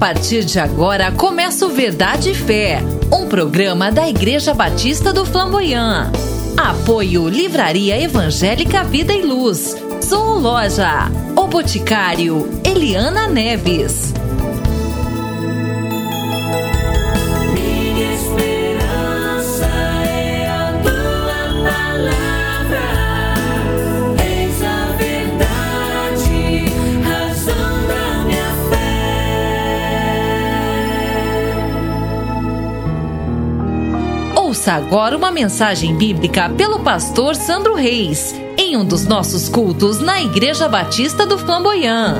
partir de agora começa o Verdade e Fé, um programa da Igreja Batista do Flamboyant. Apoio Livraria Evangélica Vida e Luz. Sou Loja. O Boticário Eliana Neves. Ouça agora uma mensagem bíblica pelo pastor Sandro Reis, em um dos nossos cultos na Igreja Batista do Flamboyant.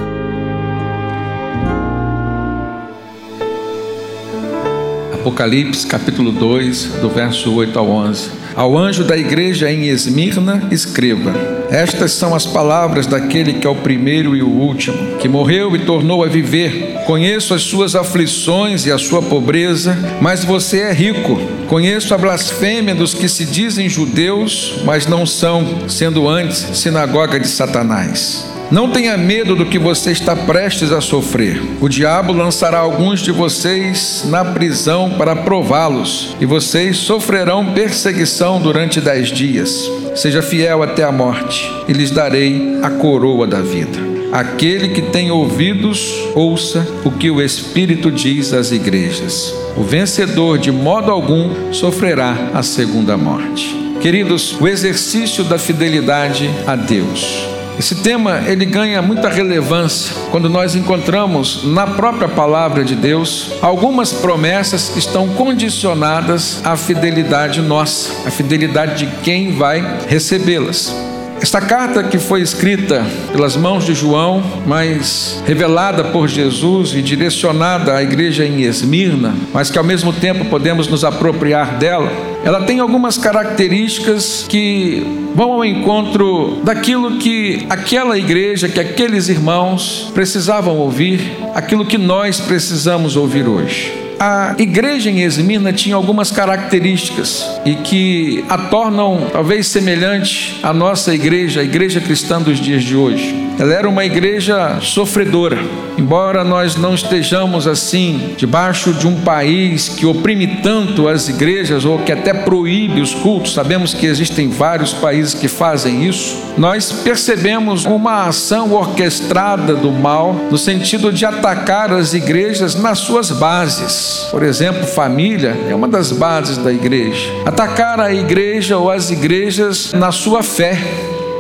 Apocalipse capítulo 2, do verso 8 ao 11. Ao anjo da igreja em Esmirna, escreva: Estas são as palavras daquele que é o primeiro e o último, que morreu e tornou a viver. Conheço as suas aflições e a sua pobreza, mas você é rico. Conheço a blasfêmia dos que se dizem judeus, mas não são, sendo antes sinagoga de Satanás. Não tenha medo do que você está prestes a sofrer. O diabo lançará alguns de vocês na prisão para prová-los, e vocês sofrerão perseguição durante dez dias. Seja fiel até a morte, e lhes darei a coroa da vida. Aquele que tem ouvidos, ouça o que o Espírito diz às igrejas. O vencedor, de modo algum, sofrerá a segunda morte. Queridos, o exercício da fidelidade a Deus. Esse tema ele ganha muita relevância quando nós encontramos na própria palavra de Deus algumas promessas que estão condicionadas à fidelidade nossa, à fidelidade de quem vai recebê-las. Esta carta que foi escrita pelas mãos de João, mas revelada por Jesus e direcionada à igreja em Esmirna, mas que ao mesmo tempo podemos nos apropriar dela, ela tem algumas características que vão ao encontro daquilo que aquela igreja, que aqueles irmãos precisavam ouvir, aquilo que nós precisamos ouvir hoje a igreja em Esmirna tinha algumas características e que a tornam talvez semelhante à nossa igreja, a igreja cristã dos dias de hoje. Ela era uma igreja sofredora. Embora nós não estejamos assim debaixo de um país que oprime tanto as igrejas ou que até proíbe os cultos, sabemos que existem vários países que fazem isso. Nós percebemos uma ação orquestrada do mal no sentido de atacar as igrejas nas suas bases. Por exemplo, família é uma das bases da igreja. Atacar a igreja ou as igrejas na sua fé.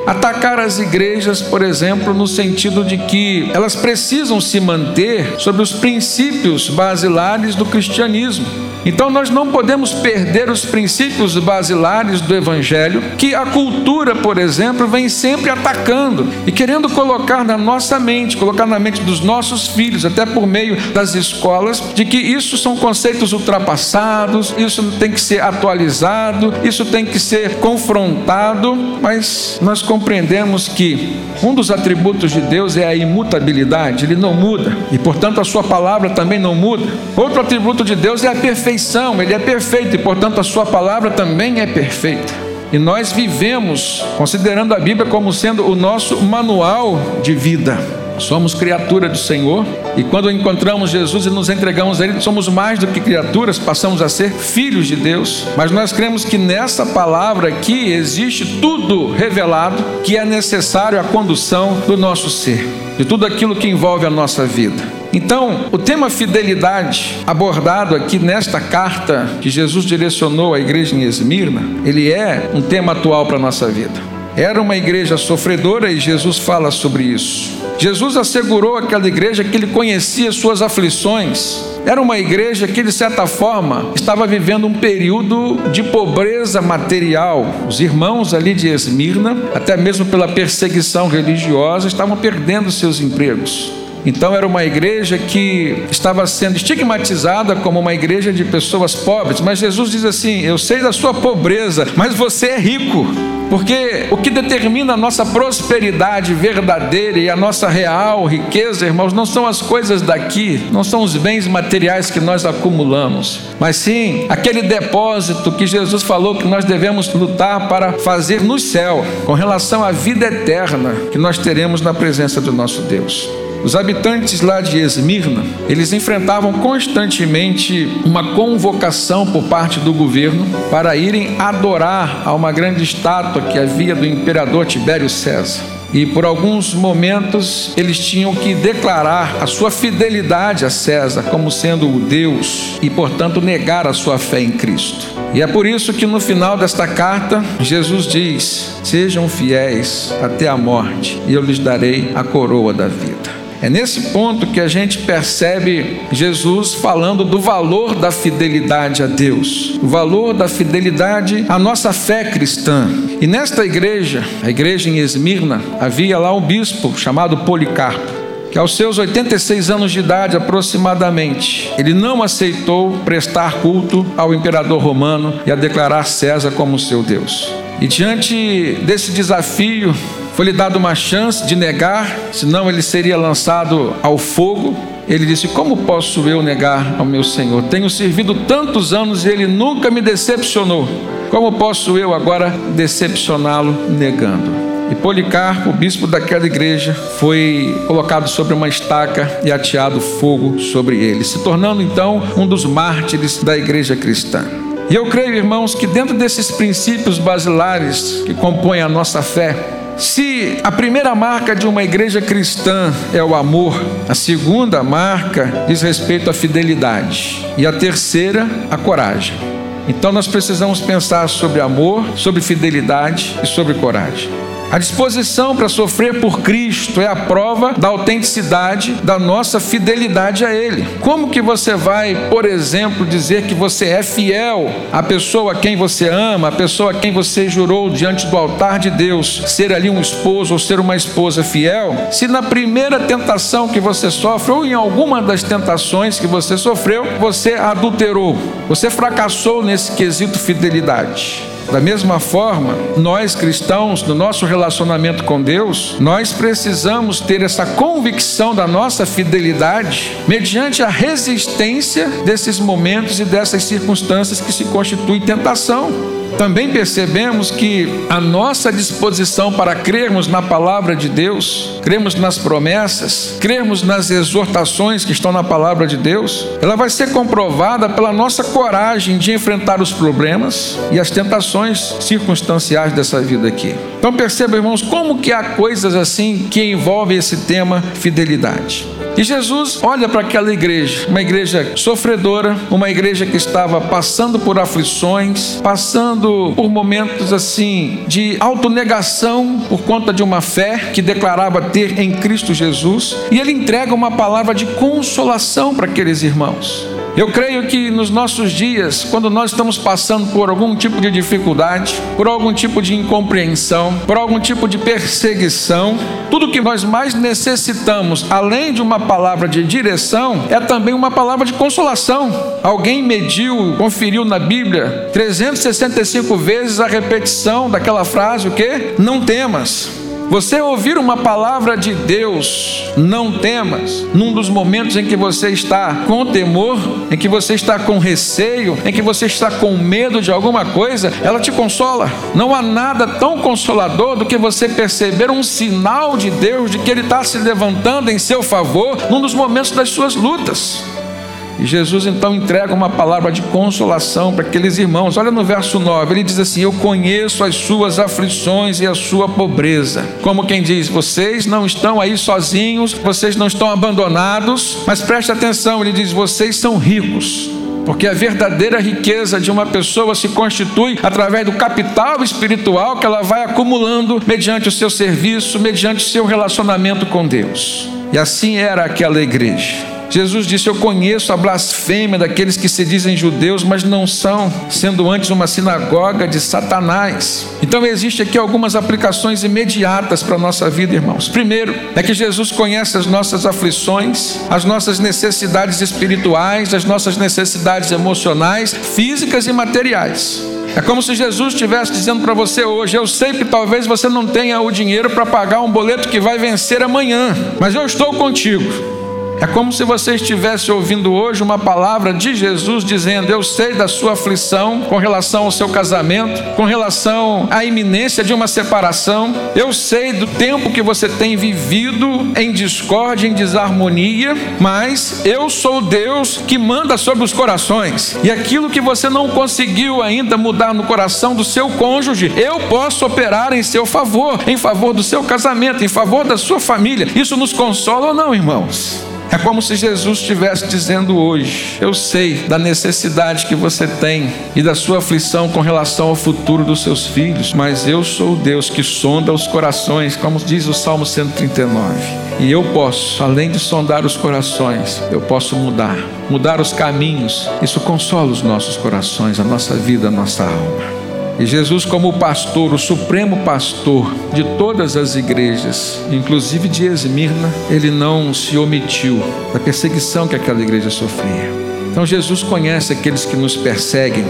Atacar as igrejas, por exemplo, no sentido de que elas precisam se manter sobre os princípios basilares do cristianismo. Então nós não podemos perder os princípios basilares do Evangelho, que a cultura, por exemplo, vem sempre atacando e querendo colocar na nossa mente, colocar na mente dos nossos filhos, até por meio das escolas, de que isso são conceitos ultrapassados, isso tem que ser atualizado, isso tem que ser confrontado, mas nós compreendemos que um dos atributos de Deus é a imutabilidade, ele não muda e, portanto, a sua palavra também não muda. Outro atributo de Deus é a perfeição, ele é perfeito e, portanto, a sua palavra também é perfeita. E nós vivemos considerando a Bíblia como sendo o nosso manual de vida. Somos criatura do Senhor e quando encontramos Jesus e nos entregamos a Ele, somos mais do que criaturas, passamos a ser filhos de Deus. Mas nós cremos que nessa palavra aqui existe tudo revelado que é necessário à condução do nosso ser, de tudo aquilo que envolve a nossa vida. Então, o tema fidelidade, abordado aqui nesta carta que Jesus direcionou à igreja em Esmirna, ele é um tema atual para a nossa vida. Era uma igreja sofredora e Jesus fala sobre isso. Jesus assegurou àquela igreja que ele conhecia suas aflições. Era uma igreja que, de certa forma, estava vivendo um período de pobreza material. Os irmãos ali de Esmirna, até mesmo pela perseguição religiosa, estavam perdendo seus empregos. Então era uma igreja que estava sendo estigmatizada como uma igreja de pessoas pobres, mas Jesus diz assim: Eu sei da sua pobreza, mas você é rico. Porque o que determina a nossa prosperidade verdadeira e a nossa real riqueza, irmãos, não são as coisas daqui, não são os bens materiais que nós acumulamos, mas sim aquele depósito que Jesus falou que nós devemos lutar para fazer no céu, com relação à vida eterna que nós teremos na presença do nosso Deus. Os habitantes lá de Esmirna, eles enfrentavam constantemente uma convocação por parte do governo para irem adorar a uma grande estátua que havia do imperador Tibério César. E por alguns momentos eles tinham que declarar a sua fidelidade a César como sendo o Deus e, portanto, negar a sua fé em Cristo. E é por isso que no final desta carta, Jesus diz: Sejam fiéis até a morte, e eu lhes darei a coroa da vida. É nesse ponto que a gente percebe Jesus falando do valor da fidelidade a Deus, o valor da fidelidade à nossa fé cristã. E nesta igreja, a igreja em Esmirna, havia lá um bispo chamado Policarpo que aos seus 86 anos de idade aproximadamente, ele não aceitou prestar culto ao imperador romano e a declarar César como seu Deus. E diante desse desafio, foi-lhe dado uma chance de negar, senão ele seria lançado ao fogo. Ele disse: Como posso eu negar ao meu Senhor? Tenho servido tantos anos e ele nunca me decepcionou. Como posso eu agora decepcioná-lo negando? E Policarpo, bispo daquela igreja, foi colocado sobre uma estaca e ateado fogo sobre ele, se tornando então um dos mártires da igreja cristã. E eu creio, irmãos, que dentro desses princípios basilares que compõem a nossa fé, se a primeira marca de uma igreja cristã é o amor, a segunda marca diz respeito à fidelidade e a terceira, a coragem. Então nós precisamos pensar sobre amor, sobre fidelidade e sobre coragem. A disposição para sofrer por Cristo é a prova da autenticidade da nossa fidelidade a Ele. Como que você vai, por exemplo, dizer que você é fiel à pessoa a quem você ama, à pessoa a quem você jurou diante do altar de Deus, ser ali um esposo ou ser uma esposa fiel, se na primeira tentação que você sofre, ou em alguma das tentações que você sofreu, você adulterou, você fracassou nesse quesito fidelidade? Da mesma forma, nós cristãos, no nosso relacionamento com Deus, nós precisamos ter essa convicção da nossa fidelidade mediante a resistência desses momentos e dessas circunstâncias que se constituem tentação também percebemos que a nossa disposição para crermos na palavra de Deus, crermos nas promessas, crermos nas exortações que estão na palavra de Deus, ela vai ser comprovada pela nossa coragem de enfrentar os problemas e as tentações circunstanciais dessa vida aqui. Então perceba, irmãos, como que há coisas assim que envolvem esse tema fidelidade. E Jesus olha para aquela igreja, uma igreja sofredora, uma igreja que estava passando por aflições, passando por momentos assim de autonegação por conta de uma fé que declarava ter em Cristo Jesus, e ele entrega uma palavra de consolação para aqueles irmãos. Eu creio que nos nossos dias, quando nós estamos passando por algum tipo de dificuldade, por algum tipo de incompreensão, por algum tipo de perseguição, tudo que nós mais necessitamos, além de uma palavra de direção, é também uma palavra de consolação. Alguém mediu, conferiu na Bíblia 365 vezes a repetição daquela frase, o que? Não temas. Você ouvir uma palavra de Deus, não temas, num dos momentos em que você está com temor, em que você está com receio, em que você está com medo de alguma coisa, ela te consola. Não há nada tão consolador do que você perceber um sinal de Deus de que Ele está se levantando em seu favor num dos momentos das suas lutas. E Jesus então entrega uma palavra de consolação para aqueles irmãos. Olha no verso 9, ele diz assim: Eu conheço as suas aflições e a sua pobreza. Como quem diz, vocês não estão aí sozinhos, vocês não estão abandonados, mas preste atenção, ele diz: vocês são ricos. Porque a verdadeira riqueza de uma pessoa se constitui através do capital espiritual que ela vai acumulando mediante o seu serviço, mediante o seu relacionamento com Deus. E assim era aquela igreja. Jesus disse: Eu conheço a blasfêmia daqueles que se dizem judeus, mas não são, sendo antes uma sinagoga de Satanás. Então, existe aqui algumas aplicações imediatas para a nossa vida, irmãos. Primeiro, é que Jesus conhece as nossas aflições, as nossas necessidades espirituais, as nossas necessidades emocionais, físicas e materiais. É como se Jesus estivesse dizendo para você hoje: Eu sei que talvez você não tenha o dinheiro para pagar um boleto que vai vencer amanhã, mas eu estou contigo. É como se você estivesse ouvindo hoje uma palavra de Jesus dizendo: Eu sei da sua aflição com relação ao seu casamento, com relação à iminência de uma separação. Eu sei do tempo que você tem vivido em discórdia, em desarmonia, mas eu sou Deus que manda sobre os corações. E aquilo que você não conseguiu ainda mudar no coração do seu cônjuge, eu posso operar em seu favor, em favor do seu casamento, em favor da sua família. Isso nos consola ou não, irmãos? É como se Jesus estivesse dizendo hoje: Eu sei da necessidade que você tem e da sua aflição com relação ao futuro dos seus filhos, mas eu sou o Deus que sonda os corações, como diz o Salmo 139. E eu posso, além de sondar os corações, eu posso mudar, mudar os caminhos. Isso consola os nossos corações, a nossa vida, a nossa alma. E Jesus, como pastor, o supremo pastor de todas as igrejas, inclusive de Esmirna, ele não se omitiu da perseguição que aquela igreja sofria. Então Jesus conhece aqueles que nos perseguem.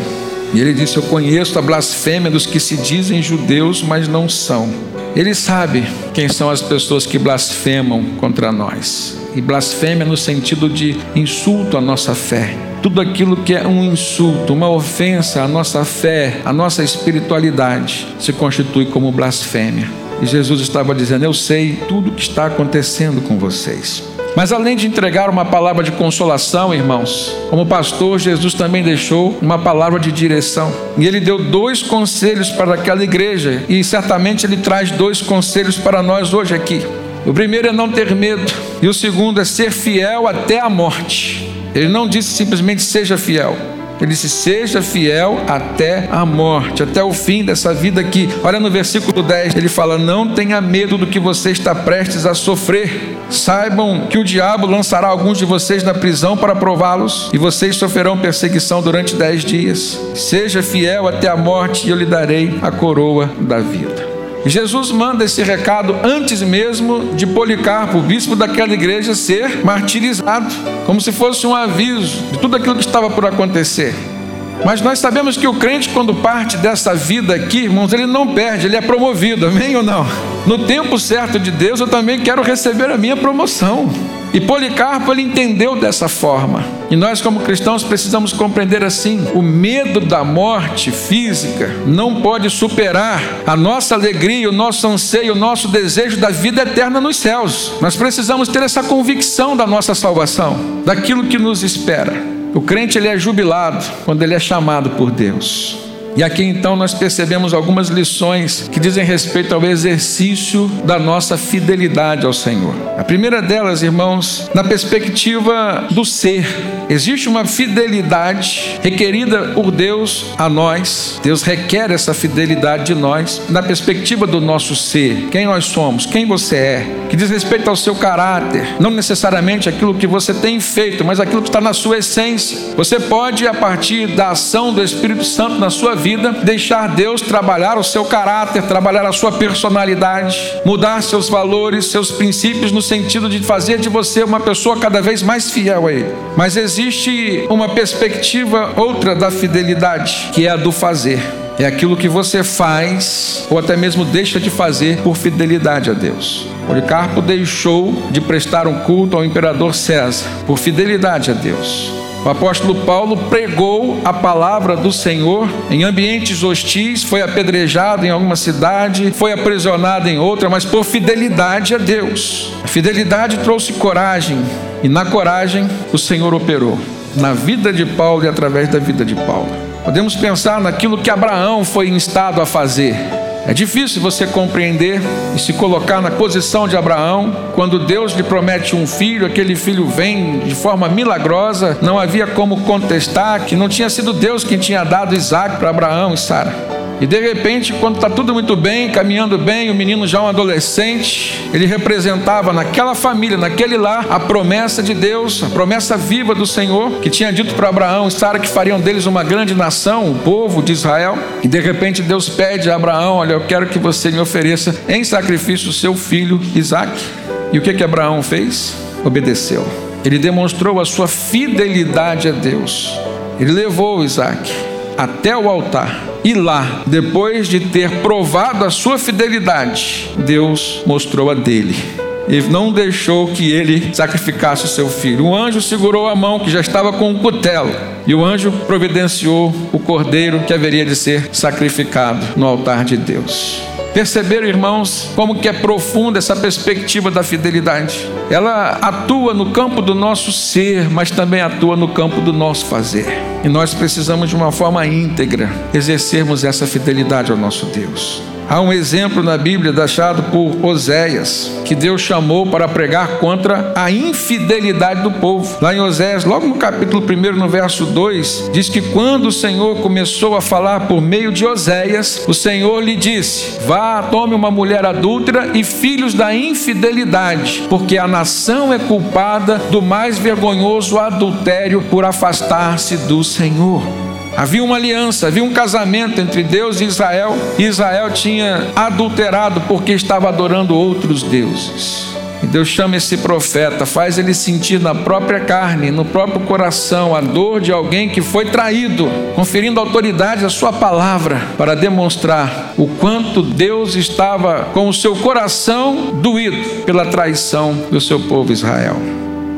E ele disse: Eu conheço a blasfêmia dos que se dizem judeus, mas não são. Ele sabe quem são as pessoas que blasfemam contra nós. E blasfêmia no sentido de insulto à nossa fé tudo aquilo que é um insulto, uma ofensa à nossa fé, à nossa espiritualidade, se constitui como blasfêmia. E Jesus estava dizendo: Eu sei tudo o que está acontecendo com vocês. Mas além de entregar uma palavra de consolação, irmãos, como pastor, Jesus também deixou uma palavra de direção. E ele deu dois conselhos para aquela igreja, e certamente ele traz dois conselhos para nós hoje aqui. O primeiro é não ter medo, e o segundo é ser fiel até a morte. Ele não disse simplesmente seja fiel. Ele disse: Seja fiel até a morte, até o fim dessa vida aqui. Olha no versículo 10, ele fala: Não tenha medo do que você está prestes a sofrer. Saibam que o diabo lançará alguns de vocês na prisão para prová-los, e vocês sofrerão perseguição durante dez dias. Seja fiel até a morte, e eu lhe darei a coroa da vida. Jesus manda esse recado antes mesmo de Policarpo, o bispo daquela igreja, ser martirizado, como se fosse um aviso de tudo aquilo que estava por acontecer. Mas nós sabemos que o crente, quando parte dessa vida aqui, irmãos, ele não perde, ele é promovido, amém ou não? No tempo certo de Deus, eu também quero receber a minha promoção. E Policarpo ele entendeu dessa forma. E nós, como cristãos, precisamos compreender assim: o medo da morte física não pode superar a nossa alegria, o nosso anseio, o nosso desejo da vida eterna nos céus. Nós precisamos ter essa convicção da nossa salvação, daquilo que nos espera. O crente ele é jubilado quando ele é chamado por Deus. E aqui então nós percebemos algumas lições que dizem respeito ao exercício da nossa fidelidade ao Senhor. A primeira delas, irmãos, na perspectiva do ser. Existe uma fidelidade requerida por Deus a nós. Deus requer essa fidelidade de nós na perspectiva do nosso ser. Quem nós somos, quem você é, que diz respeito ao seu caráter, não necessariamente aquilo que você tem feito, mas aquilo que está na sua essência. Você pode, a partir da ação do Espírito Santo na sua vida, deixar Deus trabalhar o seu caráter, trabalhar a sua personalidade, mudar seus valores, seus princípios, no sentido de fazer de você uma pessoa cada vez mais fiel a Ele. Mas existe uma perspectiva outra da fidelidade, que é a do fazer. É aquilo que você faz ou até mesmo deixa de fazer por fidelidade a Deus. Policarpo deixou de prestar um culto ao imperador César por fidelidade a Deus. O apóstolo Paulo pregou a palavra do Senhor em ambientes hostis, foi apedrejado em alguma cidade, foi aprisionado em outra, mas por fidelidade a Deus. A fidelidade trouxe coragem, e na coragem o Senhor operou na vida de Paulo e através da vida de Paulo. Podemos pensar naquilo que Abraão foi instado a fazer. É difícil você compreender e se colocar na posição de Abraão, quando Deus lhe promete um filho, aquele filho vem de forma milagrosa, não havia como contestar que não tinha sido Deus quem tinha dado Isaac para Abraão e Sara. E de repente, quando está tudo muito bem, caminhando bem, o menino já é um adolescente, ele representava naquela família, naquele lar, a promessa de Deus, a promessa viva do Senhor, que tinha dito para Abraão e Sara que fariam deles uma grande nação, o povo de Israel. E de repente Deus pede a Abraão: Olha, eu quero que você me ofereça em sacrifício o seu filho Isaac. E o que que Abraão fez? Obedeceu. Ele demonstrou a sua fidelidade a Deus. Ele levou Isaac até o altar e lá, depois de ter provado a sua fidelidade, Deus mostrou a dele. E não deixou que ele sacrificasse o seu filho. O anjo segurou a mão que já estava com um cutelo e o anjo providenciou o cordeiro que haveria de ser sacrificado no altar de Deus. Perceberam, irmãos, como que é profunda essa perspectiva da fidelidade? Ela atua no campo do nosso ser, mas também atua no campo do nosso fazer. E nós precisamos de uma forma íntegra exercermos essa fidelidade ao nosso Deus. Há um exemplo na Bíblia deixado por Oséias, que Deus chamou para pregar contra a infidelidade do povo. Lá em Oséias, logo no capítulo 1, no verso 2, diz que quando o Senhor começou a falar por meio de Oséias, o Senhor lhe disse: Vá, tome uma mulher adúltera e filhos da infidelidade, porque a nação é culpada do mais vergonhoso adultério por afastar-se do Senhor. Havia uma aliança, havia um casamento entre Deus e Israel, e Israel tinha adulterado porque estava adorando outros deuses. E Deus chama esse profeta, faz ele sentir na própria carne, no próprio coração, a dor de alguém que foi traído, conferindo autoridade à sua palavra, para demonstrar o quanto Deus estava com o seu coração doído pela traição do seu povo Israel.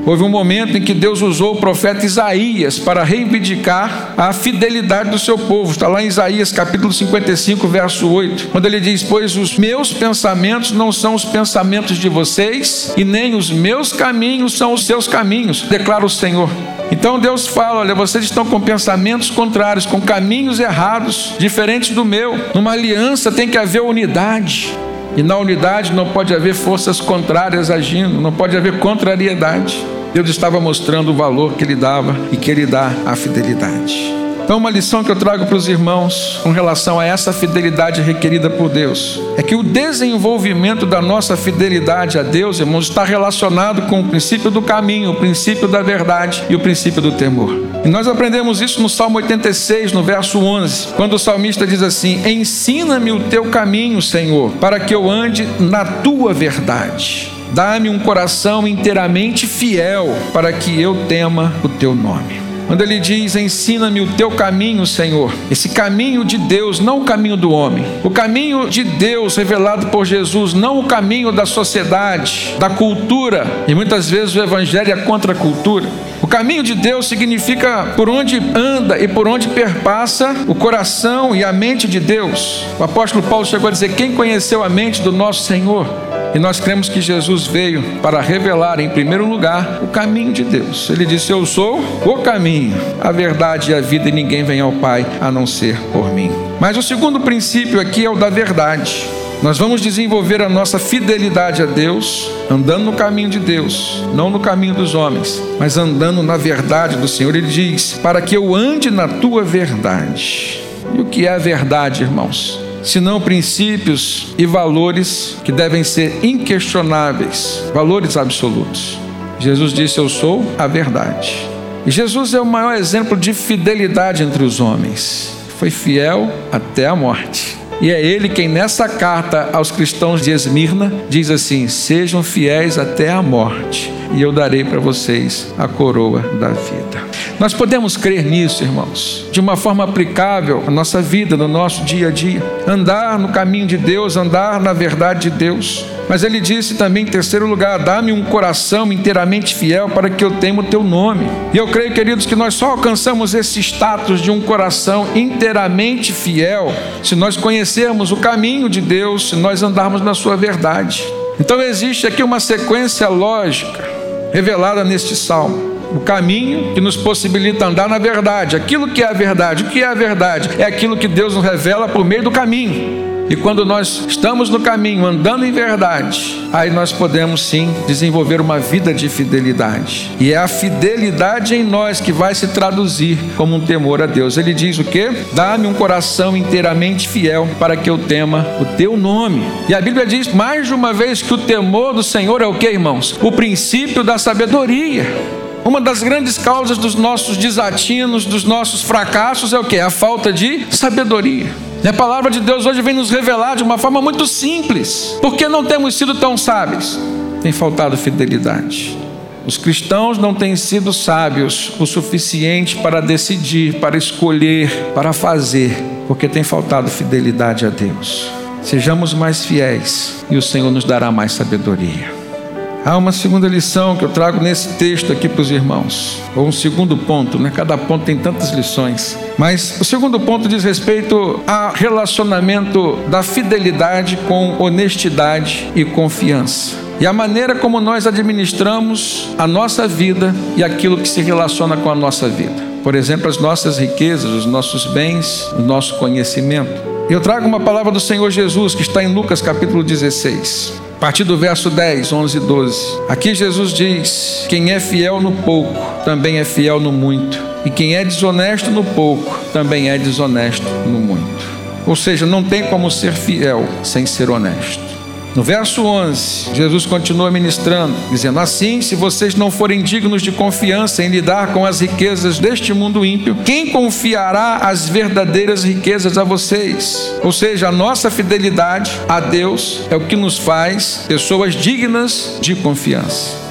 Houve um momento em que Deus usou o profeta Isaías para reivindicar a fidelidade do seu povo. Está lá em Isaías capítulo 55, verso 8, quando ele diz: Pois os meus pensamentos não são os pensamentos de vocês, e nem os meus caminhos são os seus caminhos, declara o Senhor. Então Deus fala: olha, vocês estão com pensamentos contrários, com caminhos errados, diferentes do meu. Numa aliança tem que haver unidade. E na unidade não pode haver forças contrárias agindo, não pode haver contrariedade. Deus estava mostrando o valor que Ele dava e que Ele dá à fidelidade. Então, uma lição que eu trago para os irmãos com relação a essa fidelidade requerida por Deus é que o desenvolvimento da nossa fidelidade a Deus, irmãos, está relacionado com o princípio do caminho, o princípio da verdade e o princípio do temor. E nós aprendemos isso no Salmo 86, no verso 11, quando o salmista diz assim: Ensina-me o teu caminho, Senhor, para que eu ande na tua verdade. Dá-me um coração inteiramente fiel, para que eu tema o teu nome. Quando ele diz: Ensina-me o teu caminho, Senhor. Esse caminho de Deus, não o caminho do homem. O caminho de Deus revelado por Jesus, não o caminho da sociedade, da cultura. E muitas vezes o evangelho é contra a cultura. O caminho de Deus significa por onde anda e por onde perpassa o coração e a mente de Deus. O apóstolo Paulo chegou a dizer: Quem conheceu a mente do nosso Senhor? E nós cremos que Jesus veio para revelar, em primeiro lugar, o caminho de Deus. Ele disse: Eu sou o caminho, a verdade e a vida, e ninguém vem ao Pai a não ser por mim. Mas o segundo princípio aqui é o da verdade. Nós vamos desenvolver a nossa fidelidade a Deus, andando no caminho de Deus, não no caminho dos homens, mas andando na verdade do Senhor. Ele diz: Para que eu ande na tua verdade. E o que é a verdade, irmãos? Senão princípios e valores que devem ser inquestionáveis, valores absolutos. Jesus disse: Eu sou a verdade. E Jesus é o maior exemplo de fidelidade entre os homens. Foi fiel até a morte. E é ele quem, nessa carta aos cristãos de Esmirna, diz assim: Sejam fiéis até a morte, e eu darei para vocês a coroa da vida. Nós podemos crer nisso, irmãos, de uma forma aplicável à nossa vida, no nosso dia a dia. Andar no caminho de Deus, andar na verdade de Deus. Mas ele disse também, em terceiro lugar: dá-me um coração inteiramente fiel para que eu tenha o teu nome. E eu creio, queridos, que nós só alcançamos esse status de um coração inteiramente fiel se nós conhecermos o caminho de Deus, se nós andarmos na sua verdade. Então existe aqui uma sequência lógica revelada neste salmo o caminho que nos possibilita andar na verdade. Aquilo que é a verdade. O que é a verdade? É aquilo que Deus nos revela por meio do caminho. E quando nós estamos no caminho, andando em verdade, aí nós podemos sim desenvolver uma vida de fidelidade. E é a fidelidade em nós que vai se traduzir como um temor a Deus. Ele diz o que? Dá-me um coração inteiramente fiel para que eu tema o teu nome. E a Bíblia diz mais de uma vez que o temor do Senhor é o que, irmãos? O princípio da sabedoria. Uma das grandes causas dos nossos desatinos, dos nossos fracassos é o que? A falta de sabedoria. E a palavra de Deus hoje vem nos revelar de uma forma muito simples. Por que não temos sido tão sábios? Tem faltado fidelidade. Os cristãos não têm sido sábios o suficiente para decidir, para escolher, para fazer, porque tem faltado fidelidade a Deus. Sejamos mais fiéis e o Senhor nos dará mais sabedoria. Há uma segunda lição que eu trago nesse texto aqui para os irmãos, ou um segundo ponto, né? Cada ponto tem tantas lições. Mas o segundo ponto diz respeito ao relacionamento da fidelidade com honestidade e confiança. E a maneira como nós administramos a nossa vida e aquilo que se relaciona com a nossa vida. Por exemplo, as nossas riquezas, os nossos bens, o nosso conhecimento. Eu trago uma palavra do Senhor Jesus que está em Lucas capítulo 16 a partir do verso 10, 11 e 12. Aqui Jesus diz: Quem é fiel no pouco, também é fiel no muito. E quem é desonesto no pouco, também é desonesto no muito. Ou seja, não tem como ser fiel sem ser honesto. No verso 11, Jesus continua ministrando, dizendo: Assim, se vocês não forem dignos de confiança em lidar com as riquezas deste mundo ímpio, quem confiará as verdadeiras riquezas a vocês? Ou seja, a nossa fidelidade a Deus é o que nos faz pessoas dignas de confiança.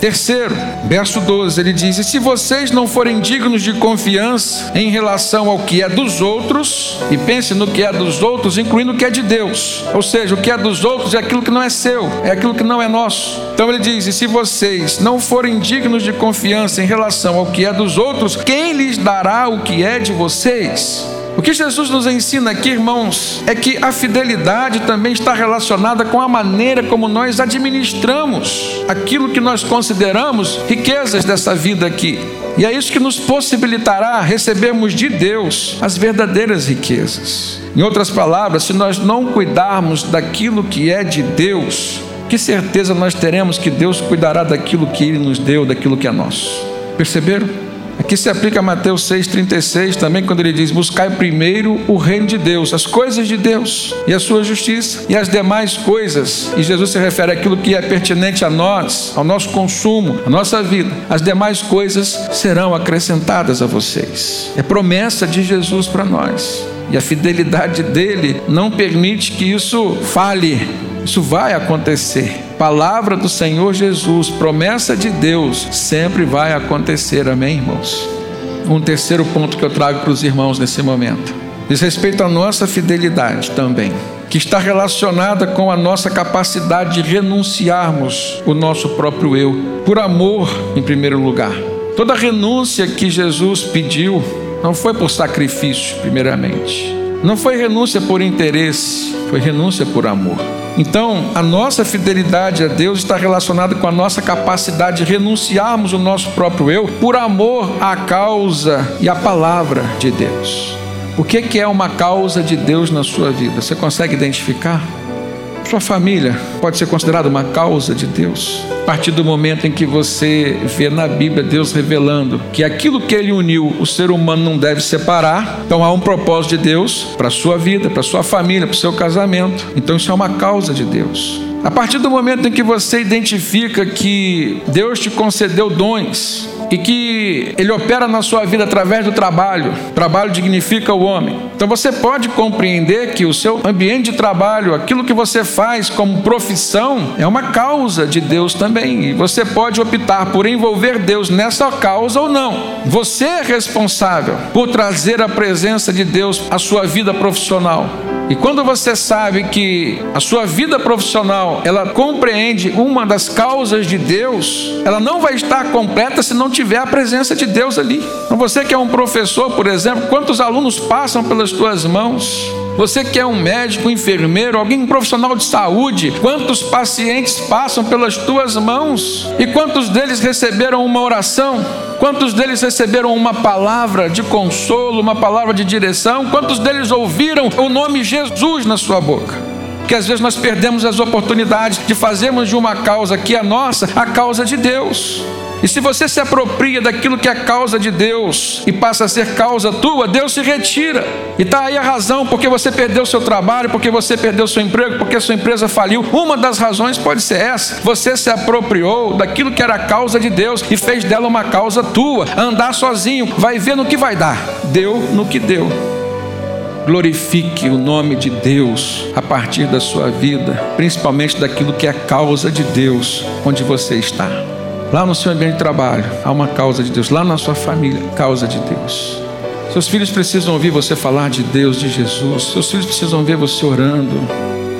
Terceiro, verso 12, ele diz: E se vocês não forem dignos de confiança em relação ao que é dos outros, e pense no que é dos outros, incluindo o que é de Deus, ou seja, o que é dos outros é aquilo que não é seu, é aquilo que não é nosso. Então ele diz: E se vocês não forem dignos de confiança em relação ao que é dos outros, quem lhes dará o que é de vocês? O que Jesus nos ensina aqui, irmãos, é que a fidelidade também está relacionada com a maneira como nós administramos aquilo que nós consideramos riquezas dessa vida aqui. E é isso que nos possibilitará recebermos de Deus as verdadeiras riquezas. Em outras palavras, se nós não cuidarmos daquilo que é de Deus, que certeza nós teremos que Deus cuidará daquilo que Ele nos deu, daquilo que é nosso? Perceberam? Aqui se aplica a Mateus 6,36 também, quando ele diz: Buscai primeiro o reino de Deus, as coisas de Deus e a sua justiça, e as demais coisas. E Jesus se refere àquilo que é pertinente a nós, ao nosso consumo, à nossa vida. As demais coisas serão acrescentadas a vocês. É promessa de Jesus para nós. E a fidelidade dele não permite que isso fale. Isso vai acontecer. Palavra do Senhor Jesus, promessa de Deus, sempre vai acontecer. Amém, irmãos? Um terceiro ponto que eu trago para os irmãos nesse momento diz respeito à nossa fidelidade também, que está relacionada com a nossa capacidade de renunciarmos o nosso próprio eu, por amor, em primeiro lugar. Toda renúncia que Jesus pediu não foi por sacrifício, primeiramente, não foi renúncia por interesse, foi renúncia por amor. Então, a nossa fidelidade a Deus está relacionada com a nossa capacidade de renunciarmos o nosso próprio eu por amor à causa e à palavra de Deus. O que é uma causa de Deus na sua vida? Você consegue identificar? Sua família pode ser considerada uma causa de Deus. A partir do momento em que você vê na Bíblia Deus revelando que aquilo que Ele uniu, o ser humano não deve separar. Então há um propósito de Deus para a sua vida, para a sua família, para o seu casamento. Então isso é uma causa de Deus. A partir do momento em que você identifica que Deus te concedeu dons, e que ele opera na sua vida através do trabalho. O trabalho dignifica o homem. Então você pode compreender que o seu ambiente de trabalho, aquilo que você faz como profissão, é uma causa de Deus também. E você pode optar por envolver Deus nessa causa ou não. Você é responsável por trazer a presença de Deus à sua vida profissional. E quando você sabe que a sua vida profissional, ela compreende uma das causas de Deus, ela não vai estar completa se não tiver a presença de Deus ali. Então você que é um professor, por exemplo, quantos alunos passam pelas tuas mãos? Você que é um médico, um enfermeiro, alguém profissional de saúde, quantos pacientes passam pelas tuas mãos? E quantos deles receberam uma oração? Quantos deles receberam uma palavra de consolo, uma palavra de direção? Quantos deles ouviram o nome Jesus na sua boca? Porque às vezes nós perdemos as oportunidades de fazermos de uma causa que é nossa a causa de Deus. E se você se apropria daquilo que é causa de Deus e passa a ser causa tua, Deus se retira. E está aí a razão porque você perdeu seu trabalho, porque você perdeu seu emprego, porque sua empresa faliu. Uma das razões pode ser essa: você se apropriou daquilo que era causa de Deus e fez dela uma causa tua. Andar sozinho, vai ver no que vai dar. Deu no que deu. Glorifique o nome de Deus a partir da sua vida, principalmente daquilo que é causa de Deus, onde você está. Lá no seu ambiente de trabalho, há uma causa de Deus. Lá na sua família, causa de Deus. Seus filhos precisam ouvir você falar de Deus, de Jesus. Seus filhos precisam ver você orando.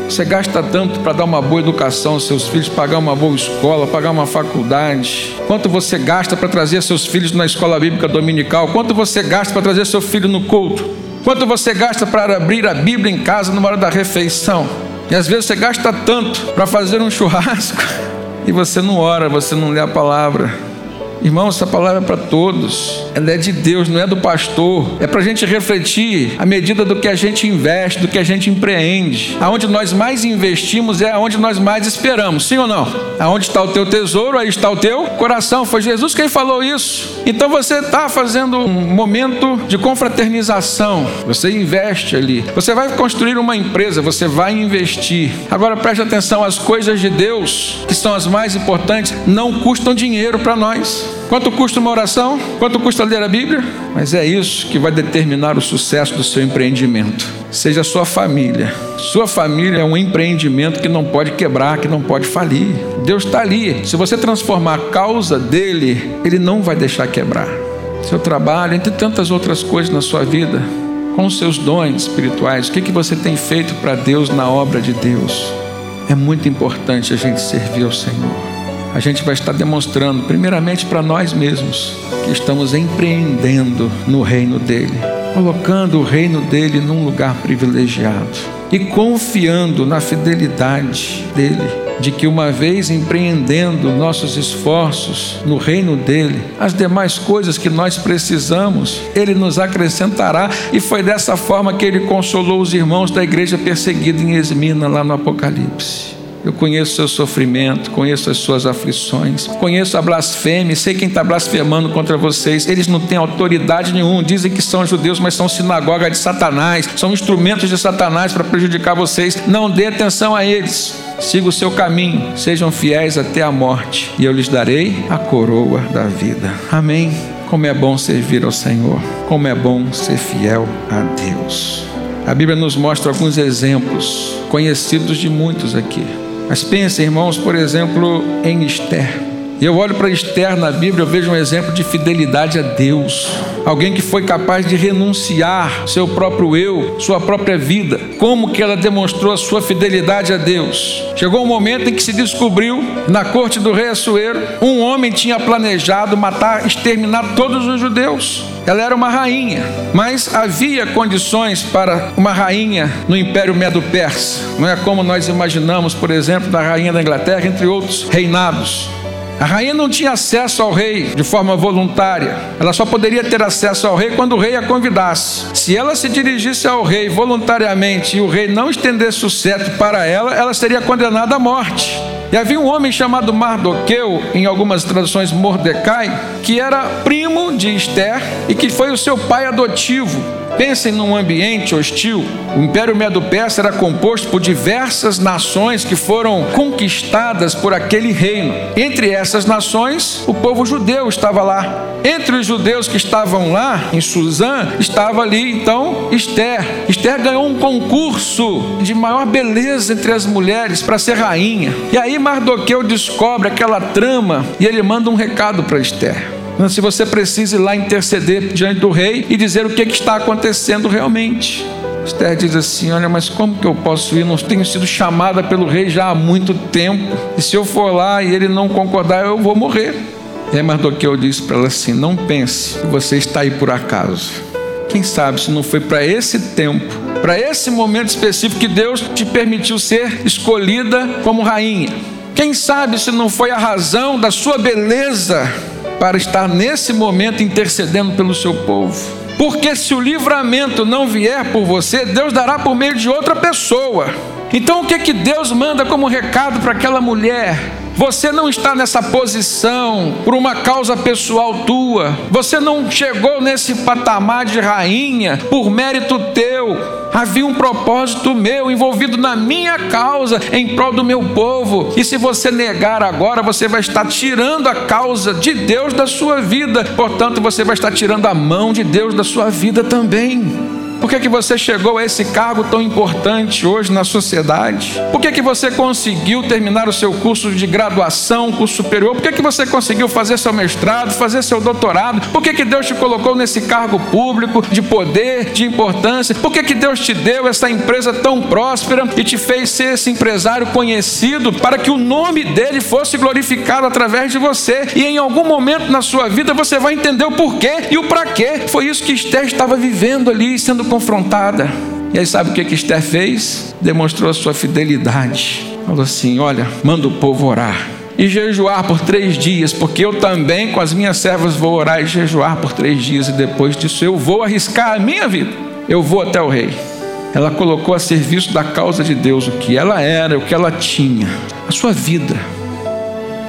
Você gasta tanto para dar uma boa educação aos seus filhos, pagar uma boa escola, pagar uma faculdade. Quanto você gasta para trazer seus filhos na escola bíblica dominical? Quanto você gasta para trazer seu filho no culto? Quanto você gasta para abrir a Bíblia em casa numa hora da refeição? E às vezes você gasta tanto para fazer um churrasco e você não ora, você não lê a palavra. Irmão, essa palavra é para todos. Ela é de Deus, não é do pastor. É para a gente refletir à medida do que a gente investe, do que a gente empreende. Aonde nós mais investimos é aonde nós mais esperamos. Sim ou não? Aonde está o teu tesouro, aí está o teu coração. Foi Jesus quem falou isso. Então você está fazendo um momento de confraternização. Você investe ali. Você vai construir uma empresa, você vai investir. Agora preste atenção: as coisas de Deus, que são as mais importantes, não custam dinheiro para nós. Quanto custa uma oração? Quanto custa ler a Bíblia? Mas é isso que vai determinar o sucesso do seu empreendimento. Seja sua família. Sua família é um empreendimento que não pode quebrar, que não pode falir. Deus está ali. Se você transformar a causa dele, ele não vai deixar quebrar. Seu trabalho, entre tantas outras coisas na sua vida, com os seus dons espirituais, o que, que você tem feito para Deus na obra de Deus? É muito importante a gente servir ao Senhor a gente vai estar demonstrando, primeiramente para nós mesmos, que estamos empreendendo no reino dele, colocando o reino dele num lugar privilegiado e confiando na fidelidade dele de que uma vez empreendendo nossos esforços no reino dele, as demais coisas que nós precisamos, ele nos acrescentará, e foi dessa forma que ele consolou os irmãos da igreja perseguida em Esmina lá no Apocalipse. Eu conheço o seu sofrimento, conheço as suas aflições, conheço a blasfêmia, sei quem está blasfemando contra vocês. Eles não têm autoridade nenhuma, dizem que são judeus, mas são sinagoga de Satanás, são instrumentos de Satanás para prejudicar vocês. Não dê atenção a eles. Siga o seu caminho, sejam fiéis até a morte, e eu lhes darei a coroa da vida. Amém. Como é bom servir ao Senhor, como é bom ser fiel a Deus. A Bíblia nos mostra alguns exemplos, conhecidos de muitos aqui. Mas pensem, irmãos, por exemplo, em Esther. E eu olho para Esther na Bíblia, eu vejo um exemplo de fidelidade a Deus. Alguém que foi capaz de renunciar seu próprio eu, sua própria vida. Como que ela demonstrou a sua fidelidade a Deus? Chegou um momento em que se descobriu, na corte do rei Assuero, um homem tinha planejado matar, exterminar todos os judeus. Ela era uma rainha, mas havia condições para uma rainha no Império Medo-Persa. Não é como nós imaginamos, por exemplo, da rainha da Inglaterra, entre outros reinados. A rainha não tinha acesso ao rei de forma voluntária. Ela só poderia ter acesso ao rei quando o rei a convidasse. Se ela se dirigisse ao rei voluntariamente e o rei não estendesse o cetro para ela, ela seria condenada à morte. E havia um homem chamado Mardoqueu, em algumas traduções Mordecai, que era primo de Esther e que foi o seu pai adotivo. Pensem num ambiente hostil. O Império Medo-Persa era composto por diversas nações que foram conquistadas por aquele reino. Entre essas nações, o povo judeu estava lá. Entre os judeus que estavam lá, em Suzã, estava ali então Esther. Esther ganhou um concurso de maior beleza entre as mulheres para ser rainha. E aí Mardoqueu descobre aquela trama e ele manda um recado para Esther se você precisa ir lá interceder diante do rei e dizer o que, que está acontecendo realmente. Esther diz assim: Olha, mas como que eu posso ir? Não tenho sido chamada pelo rei já há muito tempo. E se eu for lá e ele não concordar, eu vou morrer. E aí Mardoqueu disse para ela assim: Não pense que você está aí por acaso. Quem sabe se não foi para esse tempo, para esse momento específico que Deus te permitiu ser escolhida como rainha. Quem sabe se não foi a razão da sua beleza para estar nesse momento intercedendo pelo seu povo. Porque se o livramento não vier por você, Deus dará por meio de outra pessoa. Então o que que Deus manda como recado para aquela mulher? Você não está nessa posição por uma causa pessoal tua. Você não chegou nesse patamar de rainha por mérito teu. Havia um propósito meu envolvido na minha causa em prol do meu povo. E se você negar agora, você vai estar tirando a causa de Deus da sua vida. Portanto, você vai estar tirando a mão de Deus da sua vida também. Por que, que você chegou a esse cargo tão importante hoje na sociedade? Por que, que você conseguiu terminar o seu curso de graduação, curso superior? Por que, que você conseguiu fazer seu mestrado, fazer seu doutorado? Por que, que Deus te colocou nesse cargo público de poder, de importância? Por que, que Deus te deu essa empresa tão próspera e te fez ser esse empresário conhecido para que o nome dele fosse glorificado através de você? E em algum momento na sua vida você vai entender o porquê e o para quê. Foi isso que Esther estava vivendo ali, sendo confrontada. E aí sabe o que, que Esther fez? Demonstrou a sua fidelidade. Falou assim: olha, manda o povo orar e jejuar por três dias, porque eu também com as minhas servas vou orar e jejuar por três dias, e depois disso eu vou arriscar a minha vida, eu vou até o rei. Ela colocou a serviço da causa de Deus o que ela era, o que ela tinha, a sua vida.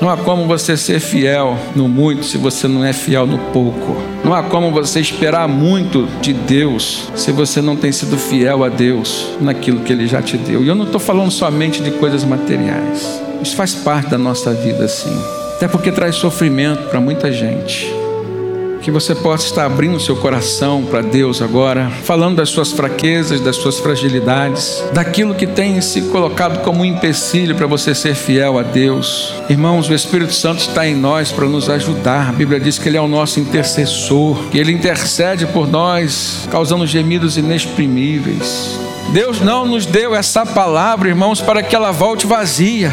Não há como você ser fiel no muito se você não é fiel no pouco. Não há como você esperar muito de Deus se você não tem sido fiel a Deus naquilo que Ele já te deu. E eu não estou falando somente de coisas materiais. Isso faz parte da nossa vida, sim. Até porque traz sofrimento para muita gente que você possa estar abrindo seu coração para Deus agora, falando das suas fraquezas, das suas fragilidades, daquilo que tem se colocado como um empecilho para você ser fiel a Deus. Irmãos, o Espírito Santo está em nós para nos ajudar. A Bíblia diz que Ele é o nosso intercessor, que Ele intercede por nós, causando gemidos inexprimíveis. Deus não nos deu essa palavra, irmãos, para que ela volte vazia.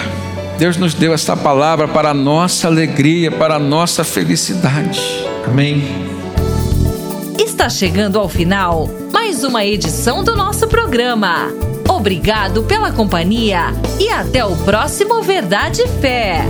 Deus nos deu essa palavra para a nossa alegria, para a nossa felicidade. Amém. Está chegando ao final mais uma edição do nosso programa. Obrigado pela companhia e até o próximo Verdade e Fé.